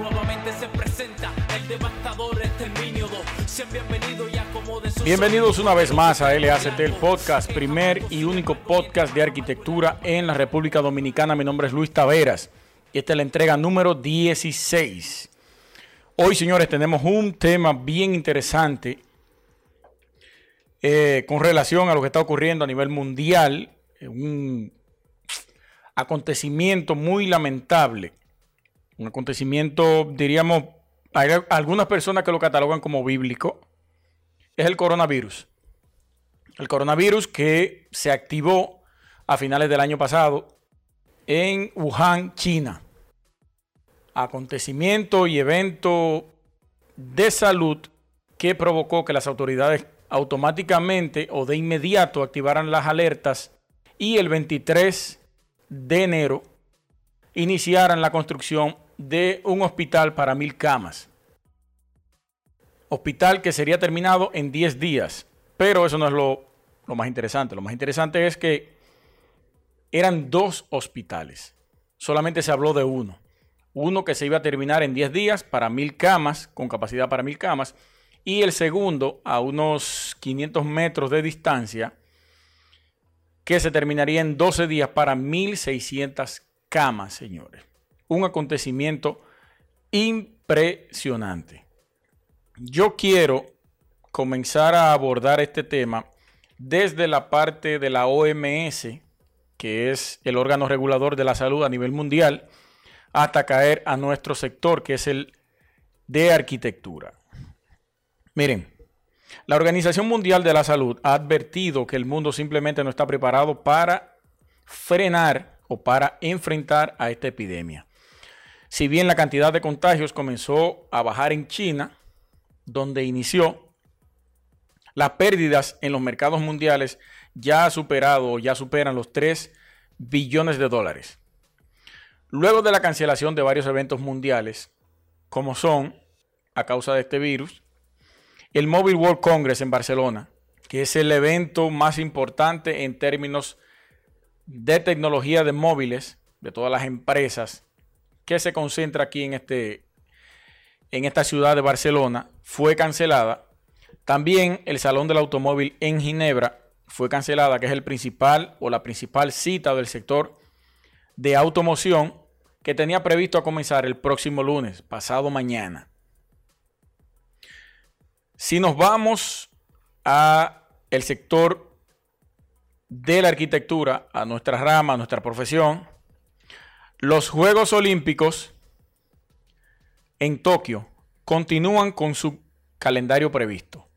Nuevamente se presenta el devastador exterminio 2. Sean bienvenidos y acomoden Bienvenidos una vez más a LACT, el podcast, primer y único podcast de arquitectura en la República Dominicana. Mi nombre es Luis Taveras y esta es la entrega número 16. Hoy, señores, tenemos un tema bien interesante eh, con relación a lo que está ocurriendo a nivel mundial. eh, Un acontecimiento muy lamentable. Un acontecimiento, diríamos, hay algunas personas que lo catalogan como bíblico. Es el coronavirus. El coronavirus que se activó a finales del año pasado en Wuhan, China. Acontecimiento y evento de salud que provocó que las autoridades automáticamente o de inmediato activaran las alertas y el 23 de enero iniciaran la construcción de un hospital para mil camas. Hospital que sería terminado en 10 días. Pero eso no es lo, lo más interesante. Lo más interesante es que eran dos hospitales. Solamente se habló de uno. Uno que se iba a terminar en 10 días para mil camas, con capacidad para mil camas. Y el segundo a unos 500 metros de distancia, que se terminaría en 12 días para 1600 camas, señores. Un acontecimiento impresionante. Yo quiero comenzar a abordar este tema desde la parte de la OMS, que es el órgano regulador de la salud a nivel mundial, hasta caer a nuestro sector, que es el de arquitectura. Miren, la Organización Mundial de la Salud ha advertido que el mundo simplemente no está preparado para frenar o para enfrentar a esta epidemia. Si bien la cantidad de contagios comenzó a bajar en China, donde inició, las pérdidas en los mercados mundiales ya ha superado ya superan los 3 billones de dólares. Luego de la cancelación de varios eventos mundiales, como son, a causa de este virus, el Mobile World Congress en Barcelona, que es el evento más importante en términos de tecnología de móviles de todas las empresas que se concentra aquí en, este, en esta ciudad de Barcelona, fue cancelada. También el Salón del Automóvil en Ginebra fue cancelada, que es el principal o la principal cita del sector de automoción que tenía previsto a comenzar el próximo lunes, pasado mañana. Si nos vamos a el sector de la arquitectura, a nuestra rama, a nuestra profesión, los Juegos Olímpicos en Tokio continúan con su calendario previsto.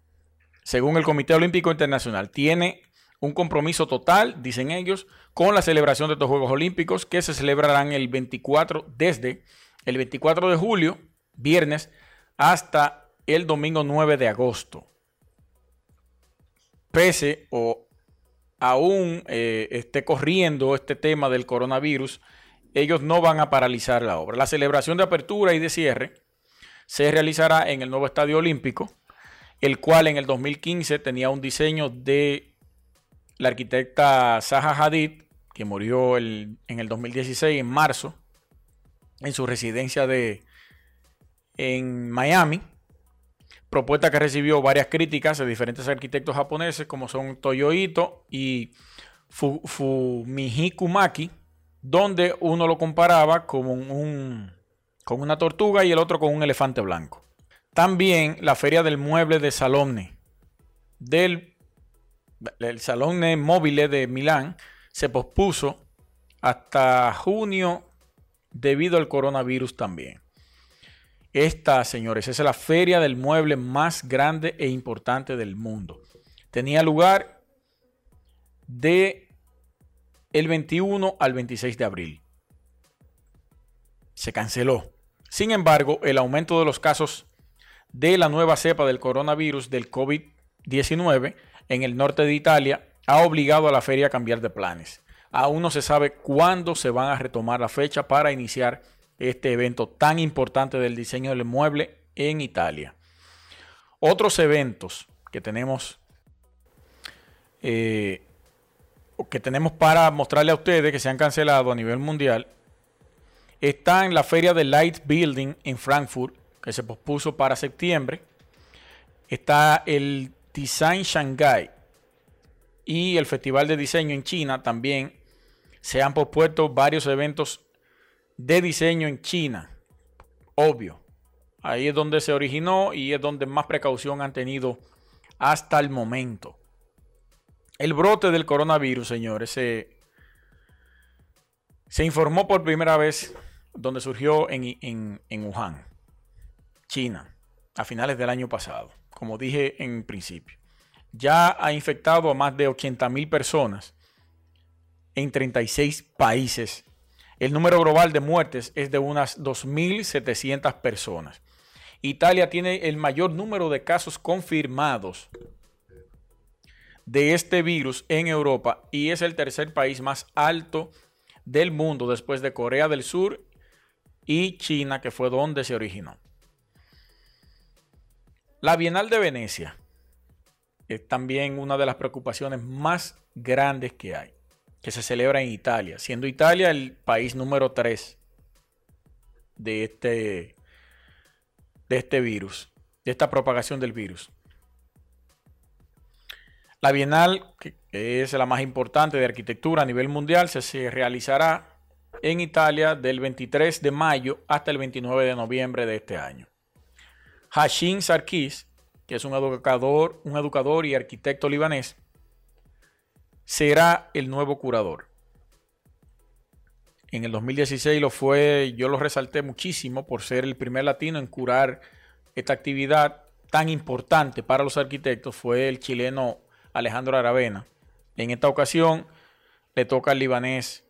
Según el Comité Olímpico Internacional, tiene un compromiso total, dicen ellos, con la celebración de estos Juegos Olímpicos que se celebrarán el 24 desde el 24 de julio, viernes, hasta el domingo 9 de agosto. Pese o aún eh, esté corriendo este tema del coronavirus, ellos no van a paralizar la obra. La celebración de apertura y de cierre se realizará en el nuevo Estadio Olímpico, el cual en el 2015 tenía un diseño de la arquitecta Zaha Hadid, que murió en el 2016, en marzo, en su residencia de, en Miami. Propuesta que recibió varias críticas de diferentes arquitectos japoneses, como son Toyo Ito y Fumihiko Maki, donde uno lo comparaba con, un, con una tortuga y el otro con un elefante blanco. También la Feria del Mueble de Salone, del el Salone Móvil de Milán, se pospuso hasta junio debido al coronavirus también. Esta, señores, es la feria del mueble más grande e importante del mundo. Tenía lugar de el 21 al 26 de abril. Se canceló. Sin embargo, el aumento de los casos de la nueva cepa del coronavirus del COVID-19 en el norte de Italia ha obligado a la feria a cambiar de planes. Aún no se sabe cuándo se van a retomar la fecha para iniciar este evento tan importante del diseño del mueble en Italia. Otros eventos que tenemos eh, que tenemos para mostrarle a ustedes que se han cancelado a nivel mundial Está en la feria de Light Building en Frankfurt, que se pospuso para septiembre. Está el Design Shanghai y el Festival de Diseño en China también. Se han pospuesto varios eventos de diseño en China. Obvio. Ahí es donde se originó y es donde más precaución han tenido hasta el momento. El brote del coronavirus, señores, se, informó por primera vez donde surgió en, en Wuhan, China, a finales del año pasado, como dije en principio. Ya ha infectado a más de 80 mil personas en 36 países. El número global de muertes es de unas 2.700 personas. Italia tiene el mayor número de casos confirmados de este virus en Europa y es el tercer país más alto del mundo después de Corea del Sur y China, que fue donde se originó. La Bienal de Venecia es también una de las preocupaciones más grandes que hay, que se celebra en Italia, siendo Italia el país número 3 de este, de este virus, de esta propagación del virus. La Bienal, que es la más importante de arquitectura a nivel mundial, se, realizará en Italia del 23 de mayo hasta el 29 de noviembre de este año. Hashim Sarkis, que es un educador, un educador y arquitecto libanés, será el nuevo curador. En el 2016 lo fue, yo lo resalté muchísimo por ser el primer latino en curar esta actividad tan importante para los arquitectos. Fue el chileno Alejandro Aravena. En esta ocasión le toca al libanés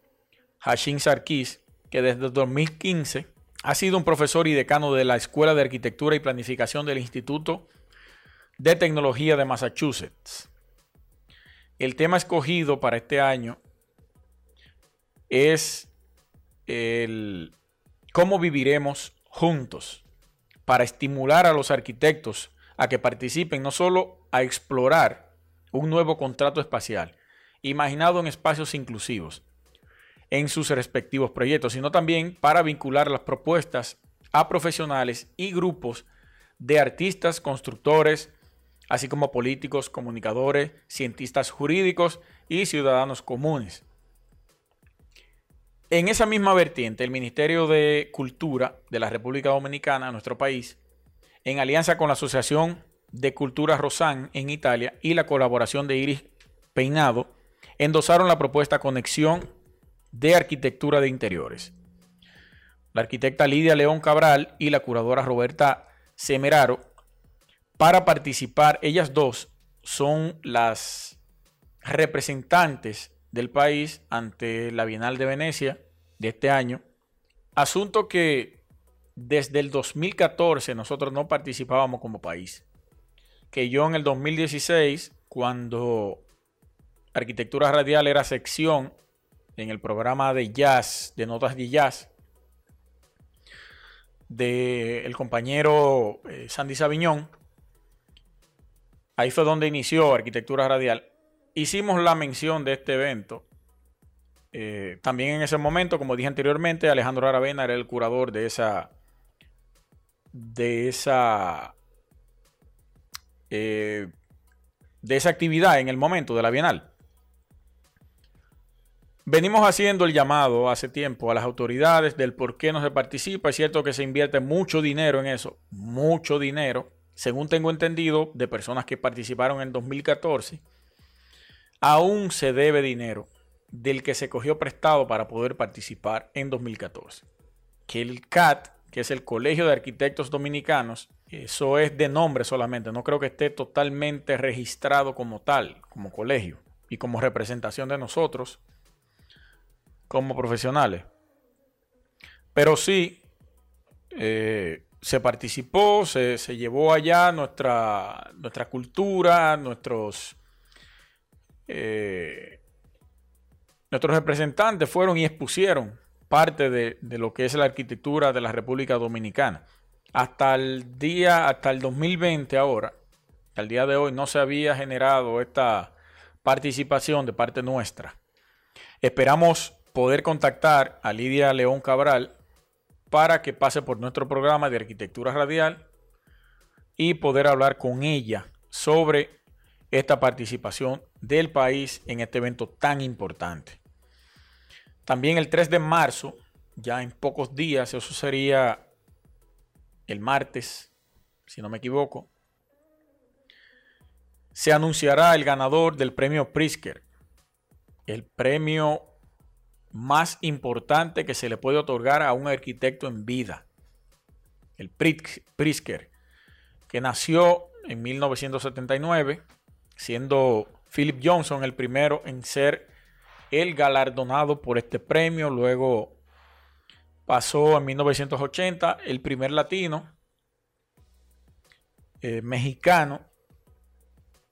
Hashim Sarkis, que desde 2015 ha sido un profesor y decano de la Escuela de Arquitectura y Planificación del Instituto de Tecnología de Massachusetts. El tema escogido para este año es el cómo viviremos juntos para estimular a los arquitectos a que participen no solo a explorar un nuevo contrato espacial, imaginado en espacios inclusivos en sus respectivos proyectos, sino también para vincular las propuestas a profesionales y grupos de artistas, constructores, así como políticos, comunicadores, cientistas jurídicos y ciudadanos comunes. En esa misma vertiente, el Ministerio de Cultura de la República Dominicana, nuestro país, en alianza con la Asociación de Cultura Rosan en Italia y la colaboración de Iris Peinado endosaron la propuesta Conexión de Arquitectura de Interiores. La arquitecta Lidia León Cabral y la curadora Roberta Semeraro, para participar, ellas dos son las representantes del país ante la Bienal de Venecia de este año. Asunto que desde el 2014 nosotros no participábamos como país que yo en el 2016, cuando Arquitectura Radial era sección en el programa de jazz, de notas de jazz, del compañero eh, Sandy Sabiñón, ahí fue donde inició Arquitectura Radial. Hicimos la mención de este evento. Eh, también en ese momento, como dije anteriormente, Alejandro Aravena era el curador de esa, de esa eh, de esa actividad en el momento de la Bienal. Venimos haciendo el llamado hace tiempo a las autoridades del por qué no se participa. Es cierto que se invierte mucho dinero en eso, mucho dinero, según tengo entendido, de personas que participaron en 2014. Aún se debe dinero del que se cogió prestado para poder participar en 2014. Que el CAT, que es el Colegio de Arquitectos Dominicanos, eso es de nombre solamente, no creo que esté totalmente registrado como tal, como colegio y como representación de nosotros como profesionales. Pero sí, eh, se participó, se, llevó allá nuestra, nuestra cultura, nuestros, eh, nuestros representantes fueron y expusieron parte de, de lo que es la arquitectura de la República Dominicana hasta el día, hasta el 2020 ahora, al día de hoy, no se había generado esta participación de parte nuestra. Esperamos poder contactar a Lidia León Cabral para que pase por nuestro programa de arquitectura radial y poder hablar con ella sobre esta participación del país en este evento tan importante. También el 3 de marzo, ya en pocos días, eso sería el martes, si no me equivoco, se anunciará el ganador del premio Prisker, el premio más importante que se le puede otorgar a un arquitecto en vida, el Prisker, que nació en 1979, siendo Philip Johnson el primero en ser el galardonado por este premio. Luego pasó en 1980 el primer latino eh, mexicano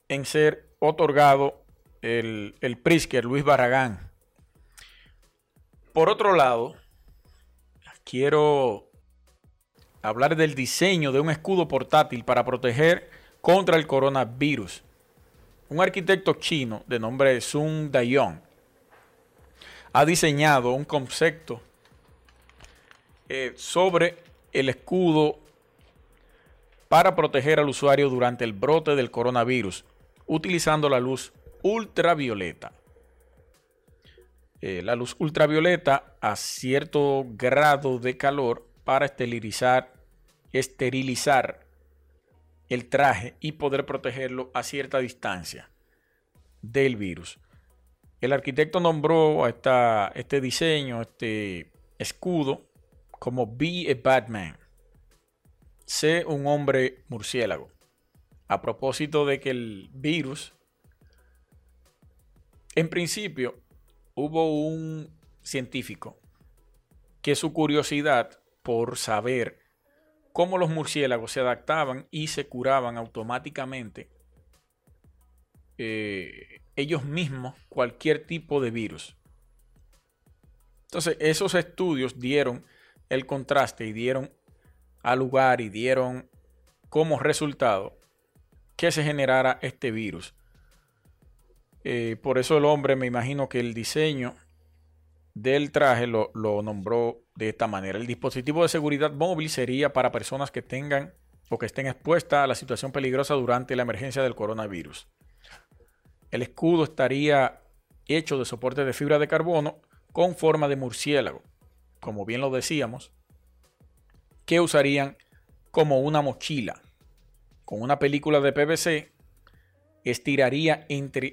en ser otorgado el, el Prisker, Luis Barragán. Por otro lado, quiero hablar del diseño de un escudo portátil para proteger contra el coronavirus. Un arquitecto chino de nombre Sun Dayong ha diseñado un concepto eh, sobre el escudo para proteger al usuario durante el brote del coronavirus, utilizando la luz ultravioleta. Eh, la luz ultravioleta a cierto grado de calor para esterilizar, esterilizar el traje y poder protegerlo a cierta distancia del virus. El arquitecto nombró a esta, este diseño, este escudo, como Be a Batman. Sé un hombre murciélago. A propósito de que el virus, en principio, hubo un científico que su curiosidad por saber cómo los murciélagos se adaptaban y se curaban automáticamente eh, ellos mismos cualquier tipo de virus. Entonces, esos estudios dieron el contraste y dieron al lugar y dieron como resultado que se generara este virus. Eh, por eso el hombre, me imagino que el diseño del traje lo, lo, nombró de esta manera. El dispositivo de seguridad móvil sería para personas que tengan o que estén expuestas a la situación peligrosa durante la emergencia del coronavirus. El escudo estaría hecho de soporte de fibra de carbono con forma de murciélago, como bien lo decíamos, que usarían como una mochila. Con una película de PVC estiraría entre,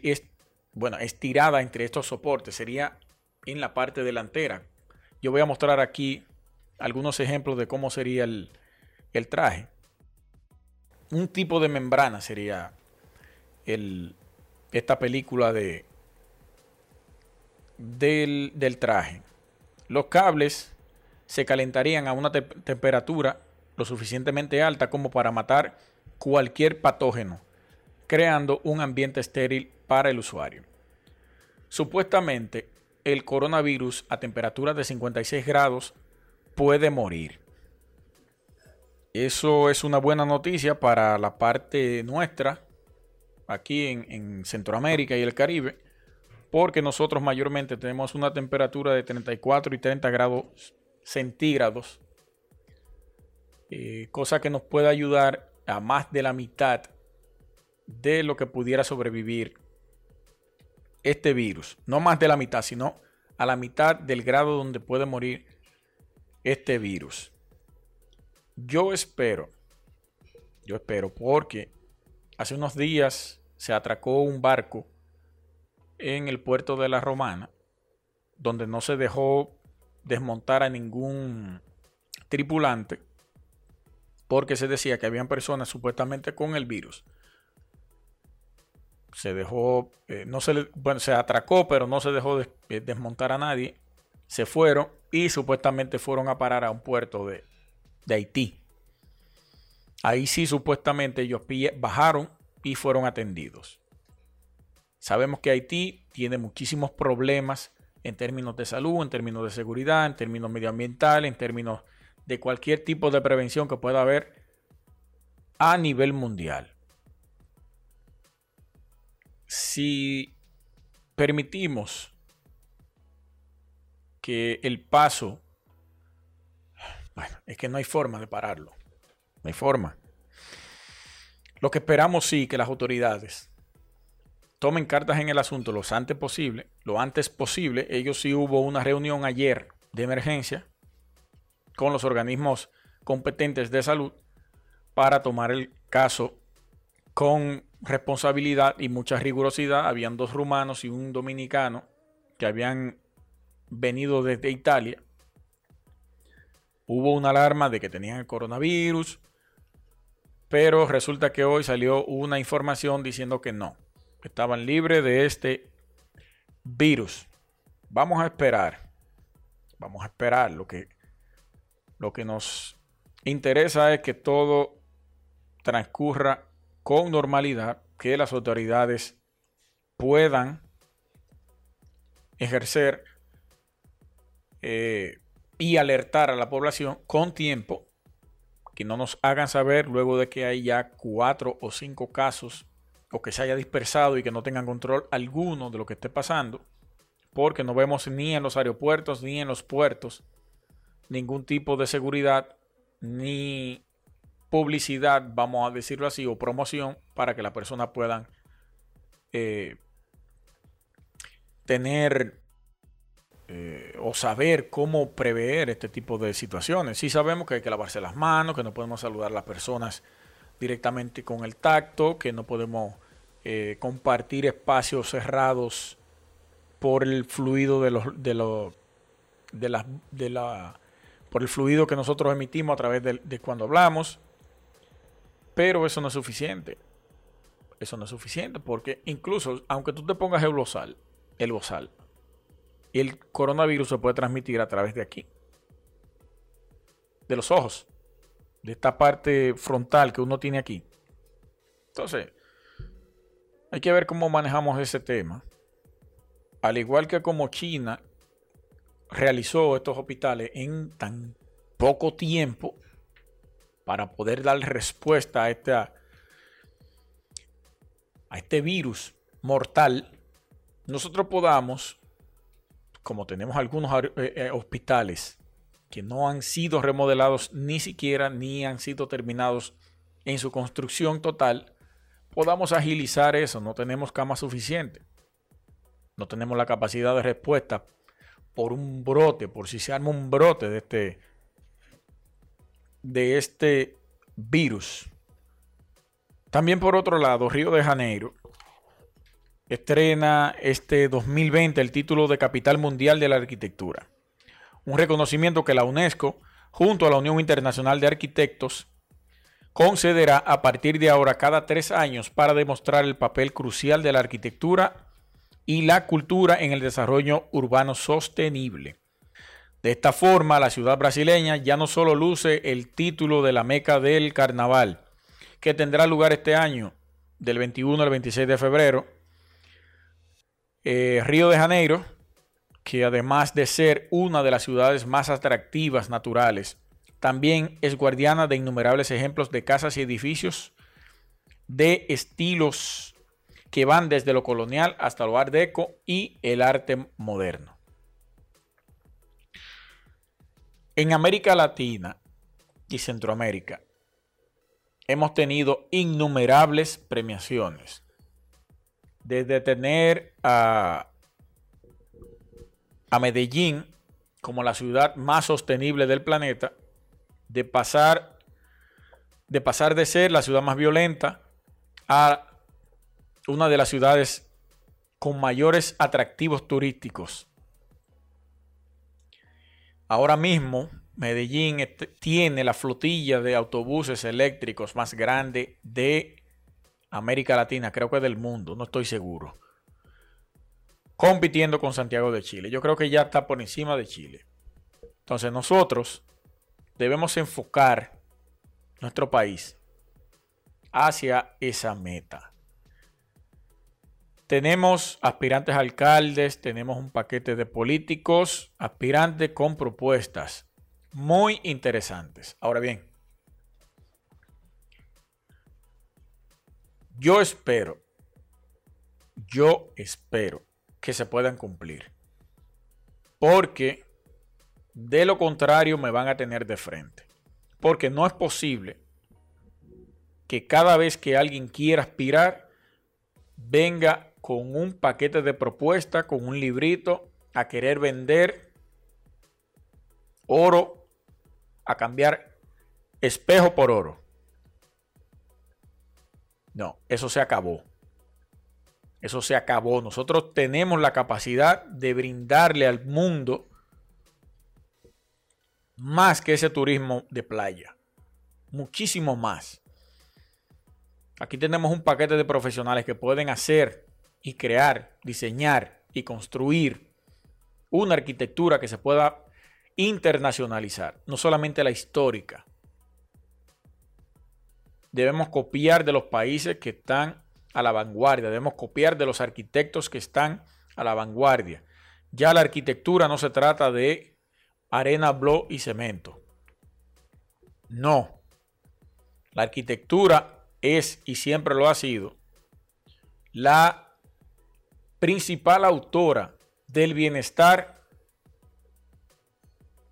bueno, estirada entre estos soportes, sería en la parte delantera. Yo voy a mostrar aquí algunos ejemplos de cómo sería el, traje. Un tipo de membrana sería el, esta película de, del, del traje. Los cables se calentarían a una temperatura lo suficientemente alta como para matar cualquier patógeno, creando un ambiente estéril para el usuario. Supuestamente, el coronavirus a temperaturas de 56 grados puede morir. Eso es una buena noticia para la parte nuestra, aquí en, Centroamérica y el Caribe, porque nosotros mayormente tenemos una temperatura de 34 y 30 grados centígrados, eh, cosa que nos puede ayudar a más de la mitad de lo que pudiera sobrevivir este virus. No más de la mitad, sino a la mitad del grado donde puede morir este virus. Yo espero, yo espero, porque hace unos días se atracó un barco en el puerto de la Romana, donde no se dejó desmontar a ningún tripulante, porque se decía que habían personas supuestamente con el virus se dejó, eh, no se bueno, se atracó, pero no se dejó eh, desmontar a nadie. Se fueron y supuestamente fueron a parar a un puerto de, de Haití. Ahí sí, supuestamente ellos bajaron y fueron atendidos. Sabemos que Haití tiene muchísimos problemas en términos de salud, en términos de seguridad, en términos medioambientales, en términos de cualquier tipo de prevención que pueda haber a nivel mundial si permitimos que el paso Bueno, es que no hay forma de pararlo. No hay forma. Lo que esperamos sí que las autoridades tomen cartas en el asunto lo antes posible, lo antes posible. Ellos sí hubo una reunión ayer de emergencia con los organismos competentes de salud para tomar el caso con responsabilidad y mucha rigurosidad. Habían dos rumanos y un dominicano que habían venido desde Italia. Hubo una alarma de que tenían el coronavirus, pero resulta que hoy salió una información diciendo que no, estaban libres de este virus. Vamos a esperar, vamos a esperar. Lo que, lo que nos interesa es que todo transcurra con normalidad, que las autoridades puedan ejercer eh, y alertar a la población con tiempo, que no nos hagan saber luego de que hay ya cuatro o cinco casos o que se haya dispersado y que no tengan control alguno de lo que esté pasando, porque no vemos ni en los aeropuertos ni en los puertos ningún tipo de seguridad ni publicidad, vamos a decirlo así, o promoción para que las personas puedan eh, tener eh, o saber cómo prever este tipo de situaciones. Sí sabemos que hay que lavarse las manos, que no podemos saludar a las personas directamente con el tacto, que no podemos eh, compartir espacios cerrados por el fluido de los de los de la, de la por el fluido que nosotros emitimos a través de cuando hablamos. Pero eso no es suficiente. Eso no es suficiente porque incluso aunque tú te pongas el bozal, el bozal, el coronavirus se puede transmitir a través de aquí. De los ojos. De esta parte frontal que uno tiene aquí. Entonces, hay que ver cómo manejamos ese tema. Al igual que como China realizó estos hospitales en tan poco tiempo, para poder dar respuesta a, esta, a este virus mortal, nosotros podamos, como tenemos algunos eh, eh, hospitales que no han sido remodelados ni siquiera, ni han sido terminados en su construcción total, podamos agilizar eso. No tenemos cama suficiente. No tenemos la capacidad de respuesta por un brote, por si se arma un brote de este, de este virus. También por otro lado, Río de Janeiro estrena este 2020 el título de Capital Mundial de la Arquitectura. Un reconocimiento que la UNESCO, junto a la Unión Internacional de Arquitectos, concederá a partir de ahora cada tres años para demostrar el papel crucial de la arquitectura y la cultura en el desarrollo urbano sostenible. De esta forma, la ciudad brasileña ya no solo luce el título de la Meca del Carnaval, que tendrá lugar este año, del 21 al 26 de febrero, eh, Río de Janeiro, que además de ser una de las ciudades más atractivas naturales, también es guardiana de innumerables ejemplos de casas y edificios de estilos que van desde lo colonial hasta lo art deco y el arte moderno. En América Latina y Centroamérica hemos tenido innumerables premiaciones. Desde tener a, a Medellín como la ciudad más sostenible del planeta, de pasar de pasar de ser la ciudad más violenta a una de las ciudades con mayores atractivos turísticos Ahora mismo, Medellín tiene la flotilla de autobuses eléctricos más grande de América Latina, creo que del mundo, no estoy seguro. Compitiendo con Santiago de Chile. Yo creo que ya está por encima de Chile. Entonces nosotros debemos enfocar nuestro país hacia esa meta. Tenemos aspirantes alcaldes, tenemos un paquete de políticos, aspirantes con propuestas muy interesantes. Ahora bien, yo espero, yo espero que se puedan cumplir. Porque De lo contrario, me van a tener de frente. Porque no es posible que cada vez que alguien quiera aspirar, venga con un paquete de propuestas, con un librito, a querer vender oro, a cambiar espejo por oro. No, eso se acabó. Eso se acabó. Nosotros tenemos la capacidad de brindarle al mundo más que ese turismo de playa. Muchísimo más. Aquí tenemos un paquete de profesionales que pueden hacer y crear, diseñar y construir una arquitectura que se pueda internacionalizar, no solamente la histórica. Debemos copiar de los países que están a la vanguardia, debemos copiar de los arquitectos que están a la vanguardia. Ya la arquitectura no se trata de arena, blo y cemento. No. La arquitectura es y siempre lo ha sido la principal autora del bienestar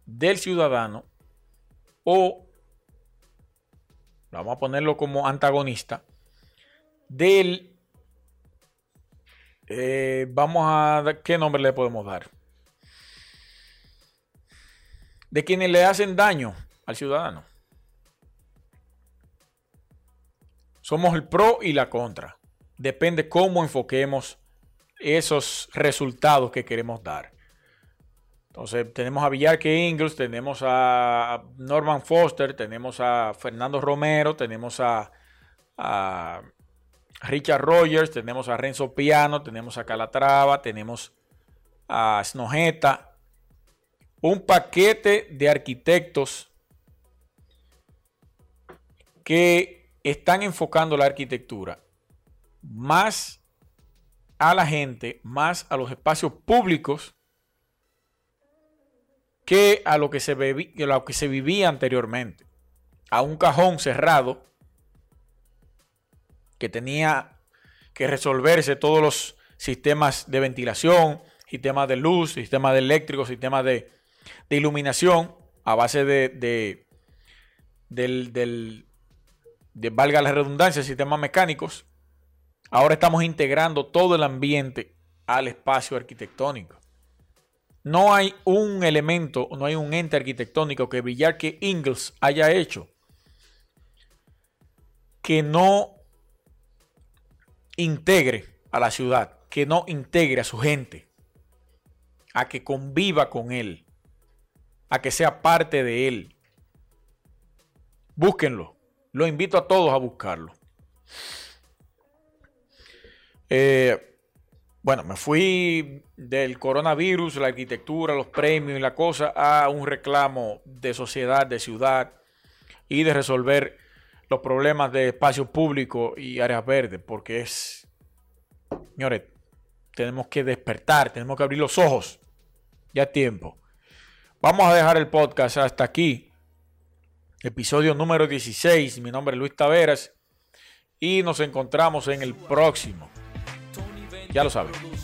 del ciudadano o, vamos a ponerlo como antagonista, del, eh, vamos a, ¿qué nombre le podemos dar? De quienes le hacen daño al ciudadano. Somos el pro y la contra. Depende cómo enfoquemos esos resultados que queremos dar. Entonces tenemos a Villarque Ingles, tenemos a Norman Foster, tenemos a Fernando Romero, tenemos a, a Richard Rogers, tenemos a Renzo Piano, tenemos a Calatrava, tenemos a Snojeta. Un paquete de arquitectos que están enfocando la arquitectura más a la gente, más a los espacios públicos que a lo que se, lo que se vivía anteriormente. A un cajón cerrado que tenía que resolverse todos los sistemas de ventilación, sistemas de luz, sistemas de eléctrico, sistemas de, iluminación a base de, de, del, de, valga la redundancia, sistemas mecánicos. Ahora estamos integrando todo el ambiente al espacio arquitectónico. No hay un elemento, no hay un ente arquitectónico que Villar que Ingles haya hecho que no integre a la ciudad, que no integre a su gente, a que conviva con él, a que sea parte de él. Búsquenlo. Lo invito a todos a buscarlo. Eh, bueno, me fui del coronavirus, la arquitectura, los premios y la cosa a un reclamo de sociedad, de ciudad y de resolver los problemas de espacio público y áreas verdes, porque es, señores, tenemos que despertar, tenemos que abrir los ojos. Ya es tiempo. Vamos a dejar el podcast hasta aquí. Episodio número 16. Mi nombre es Luis Taveras y nos encontramos en el próximo. Ya lo saben.